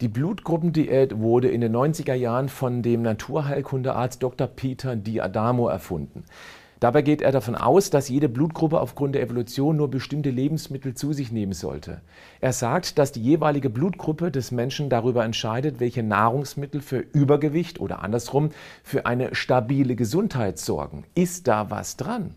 Die Blutgruppendiät wurde in den 90er Jahren von dem Naturheilkundearzt Dr. Peter Diadamo erfunden. Dabei geht er davon aus, dass jede Blutgruppe aufgrund der Evolution nur bestimmte Lebensmittel zu sich nehmen sollte. Er sagt, dass die jeweilige Blutgruppe des Menschen darüber entscheidet, welche Nahrungsmittel für Übergewicht oder andersrum für eine stabile Gesundheit sorgen. Ist da was dran?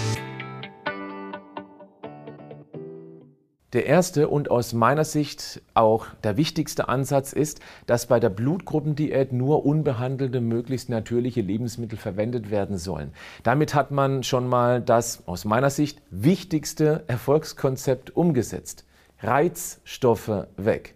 Der erste und aus meiner Sicht auch der wichtigste Ansatz ist, dass bei der Blutgruppendiät nur unbehandelte, möglichst natürliche Lebensmittel verwendet werden sollen. Damit hat man schon mal das aus meiner Sicht wichtigste Erfolgskonzept umgesetzt. Reizstoffe weg.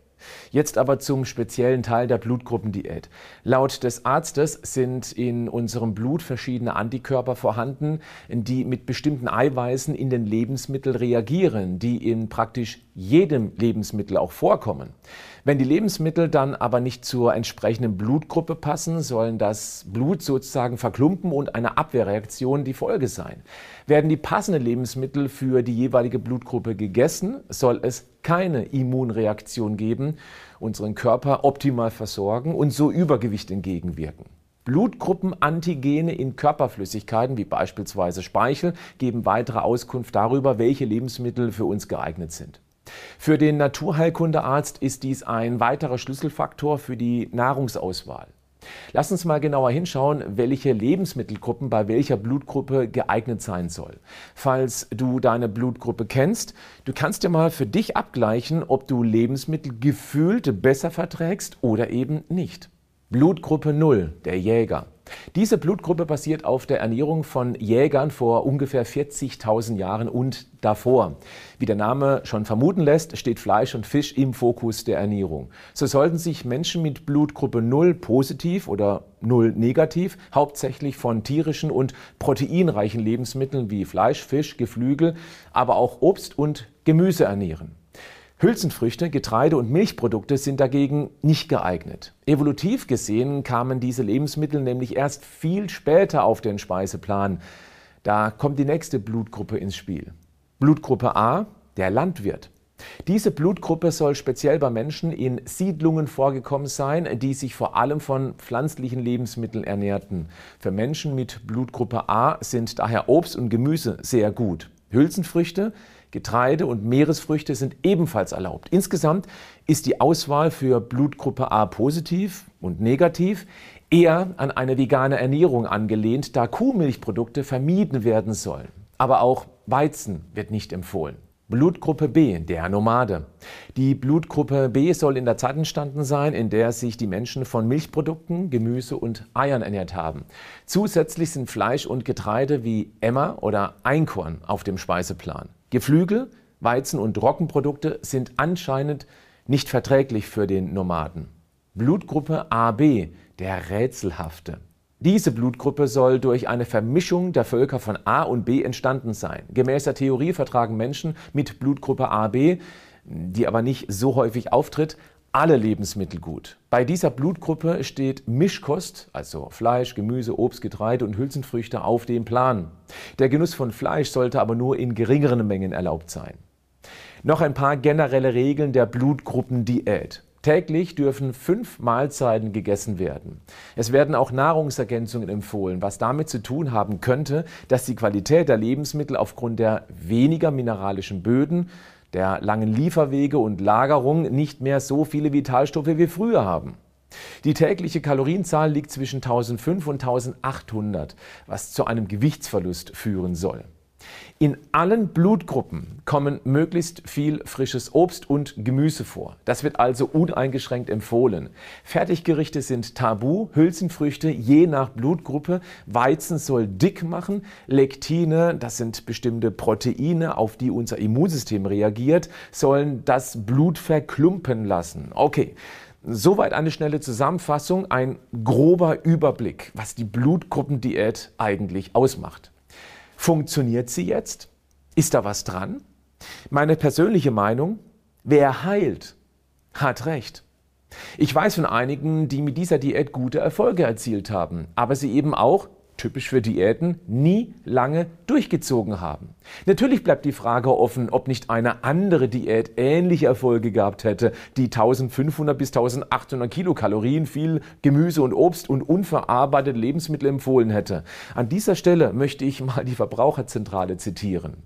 Jetzt aber zum speziellen Teil der Blutgruppendiät. Laut des Arztes sind in unserem Blut verschiedene Antikörper vorhanden, die mit bestimmten Eiweißen in den Lebensmitteln reagieren, die in praktisch jedem Lebensmittel auch vorkommen. Wenn die Lebensmittel dann aber nicht zur entsprechenden Blutgruppe passen, sollen das Blut sozusagen verklumpen und eine Abwehrreaktion die Folge sein. Werden die passenden Lebensmittel für die jeweilige Blutgruppe gegessen, soll es keine Immunreaktion geben, unseren Körper optimal versorgen und so Übergewicht entgegenwirken. Blutgruppenantigene in Körperflüssigkeiten wie beispielsweise Speichel geben weitere Auskunft darüber, welche Lebensmittel für uns geeignet sind. Für den Naturheilkundearzt ist dies ein weiterer Schlüsselfaktor für die Nahrungsauswahl. Lass uns mal genauer hinschauen, welche Lebensmittelgruppen bei welcher Blutgruppe geeignet sein soll. Falls du deine Blutgruppe kennst, du kannst dir mal für dich abgleichen, ob du Lebensmittel gefühlt besser verträgst oder eben nicht. Blutgruppe 0, der Jäger. Diese Blutgruppe basiert auf der Ernährung von Jägern vor ungefähr 40.000 Jahren und davor. Wie der Name schon vermuten lässt, steht Fleisch und Fisch im Fokus der Ernährung. So sollten sich Menschen mit Blutgruppe 0 positiv oder 0 negativ hauptsächlich von tierischen und proteinreichen Lebensmitteln wie Fleisch, Fisch, Geflügel, aber auch Obst und Gemüse ernähren. Hülsenfrüchte, Getreide und Milchprodukte sind dagegen nicht geeignet. Evolutiv gesehen kamen diese Lebensmittel nämlich erst viel später auf den Speiseplan. Da kommt die nächste Blutgruppe ins Spiel. Blutgruppe A, der Landwirt. Diese Blutgruppe soll speziell bei Menschen in Siedlungen vorgekommen sein, die sich vor allem von pflanzlichen Lebensmitteln ernährten. Für Menschen mit Blutgruppe A sind daher Obst und Gemüse sehr gut. Hülsenfrüchte, Getreide und Meeresfrüchte sind ebenfalls erlaubt. Insgesamt ist die Auswahl für Blutgruppe A positiv und negativ eher an eine vegane Ernährung angelehnt, da Kuhmilchprodukte vermieden werden sollen. Aber auch Weizen wird nicht empfohlen. Blutgruppe B, der Nomade. Die Blutgruppe B soll in der Zeit entstanden sein, in der sich die Menschen von Milchprodukten, Gemüse und Eiern ernährt haben. Zusätzlich sind Fleisch und Getreide wie Emmer oder Einkorn auf dem Speiseplan. Geflügel, Weizen und Roggenprodukte sind anscheinend nicht verträglich für den Nomaden. Blutgruppe AB, der Rätselhafte. Diese Blutgruppe soll durch eine Vermischung der Völker von A und B entstanden sein. Gemäß der Theorie vertragen Menschen mit Blutgruppe AB, die aber nicht so häufig auftritt, alle Lebensmittel gut. Bei dieser Blutgruppe steht Mischkost, also Fleisch, Gemüse, Obst, Getreide und Hülsenfrüchte auf dem Plan. Der Genuss von Fleisch sollte aber nur in geringeren Mengen erlaubt sein. Noch ein paar generelle Regeln der Blutgruppendiät. Täglich dürfen fünf Mahlzeiten gegessen werden. Es werden auch Nahrungsergänzungen empfohlen, was damit zu tun haben könnte, dass die Qualität der Lebensmittel aufgrund der weniger mineralischen Böden, der langen Lieferwege und Lagerung nicht mehr so viele Vitalstoffe wie früher haben. Die tägliche Kalorienzahl liegt zwischen 1500 und 1800, was zu einem Gewichtsverlust führen soll. In allen Blutgruppen kommen möglichst viel frisches Obst und Gemüse vor. Das wird also uneingeschränkt empfohlen. Fertiggerichte sind tabu, Hülsenfrüchte je nach Blutgruppe. Weizen soll dick machen. Lektine, das sind bestimmte Proteine, auf die unser Immunsystem reagiert, sollen das Blut verklumpen lassen. Okay. Soweit eine schnelle Zusammenfassung, ein grober Überblick, was die Blutgruppendiät eigentlich ausmacht. Funktioniert sie jetzt? Ist da was dran? Meine persönliche Meinung, wer heilt, hat recht. Ich weiß von einigen, die mit dieser Diät gute Erfolge erzielt haben, aber sie eben auch typisch für Diäten, nie lange durchgezogen haben. Natürlich bleibt die Frage offen, ob nicht eine andere Diät ähnliche Erfolge gehabt hätte, die 1500 bis 1800 Kilokalorien, viel Gemüse und Obst und unverarbeitete Lebensmittel empfohlen hätte. An dieser Stelle möchte ich mal die Verbraucherzentrale zitieren.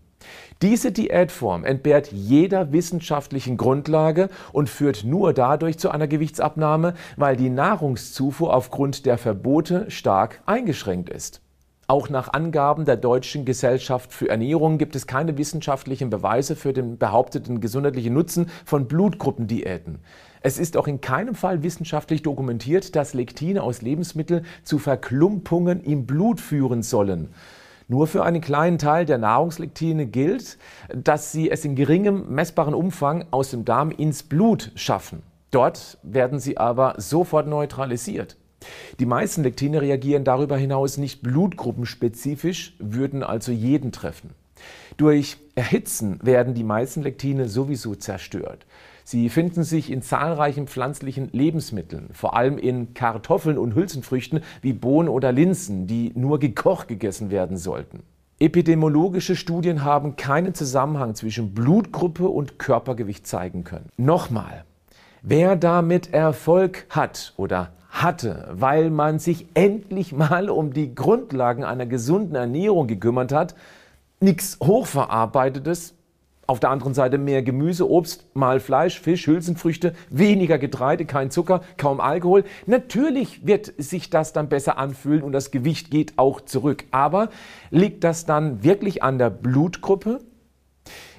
Diese Diätform entbehrt jeder wissenschaftlichen Grundlage und führt nur dadurch zu einer Gewichtsabnahme, weil die Nahrungszufuhr aufgrund der Verbote stark eingeschränkt ist. Auch nach Angaben der Deutschen Gesellschaft für Ernährung gibt es keine wissenschaftlichen Beweise für den behaupteten gesundheitlichen Nutzen von Blutgruppendiäten. Es ist auch in keinem Fall wissenschaftlich dokumentiert, dass Lektine aus Lebensmitteln zu Verklumpungen im Blut führen sollen. Nur für einen kleinen Teil der Nahrungslektine gilt, dass sie es in geringem messbaren Umfang aus dem Darm ins Blut schaffen. Dort werden sie aber sofort neutralisiert. Die meisten Lektine reagieren darüber hinaus nicht blutgruppenspezifisch, würden also jeden treffen. Durch Erhitzen werden die meisten Lektine sowieso zerstört. Sie finden sich in zahlreichen pflanzlichen Lebensmitteln, vor allem in Kartoffeln und Hülsenfrüchten wie Bohnen oder Linsen, die nur gekocht gegessen werden sollten. Epidemiologische Studien haben keinen Zusammenhang zwischen Blutgruppe und Körpergewicht zeigen können. Nochmal, wer damit Erfolg hat oder hatte, weil man sich endlich mal um die Grundlagen einer gesunden Ernährung gekümmert hat, nichts Hochverarbeitetes, auf der anderen Seite mehr Gemüse, Obst, mal Fleisch, Fisch, Hülsenfrüchte, weniger Getreide, kein Zucker, kaum Alkohol. Natürlich wird sich das dann besser anfühlen und das Gewicht geht auch zurück. Aber liegt das dann wirklich an der Blutgruppe?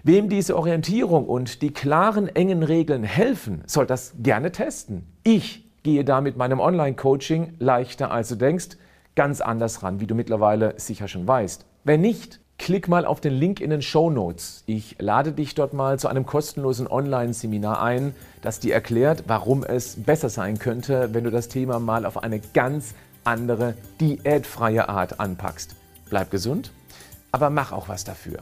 Wem diese Orientierung und die klaren, engen Regeln helfen, soll das gerne testen. Ich gehe da mit meinem Online-Coaching leichter als du denkst, ganz anders ran, wie du mittlerweile sicher schon weißt. Wenn nicht, klick mal auf den Link in den Show Notes. Ich lade dich dort mal zu einem kostenlosen Online-Seminar ein, das dir erklärt, warum es besser sein könnte, wenn du das Thema mal auf eine ganz andere, diätfreie Art anpackst. Bleib gesund, aber mach auch was dafür.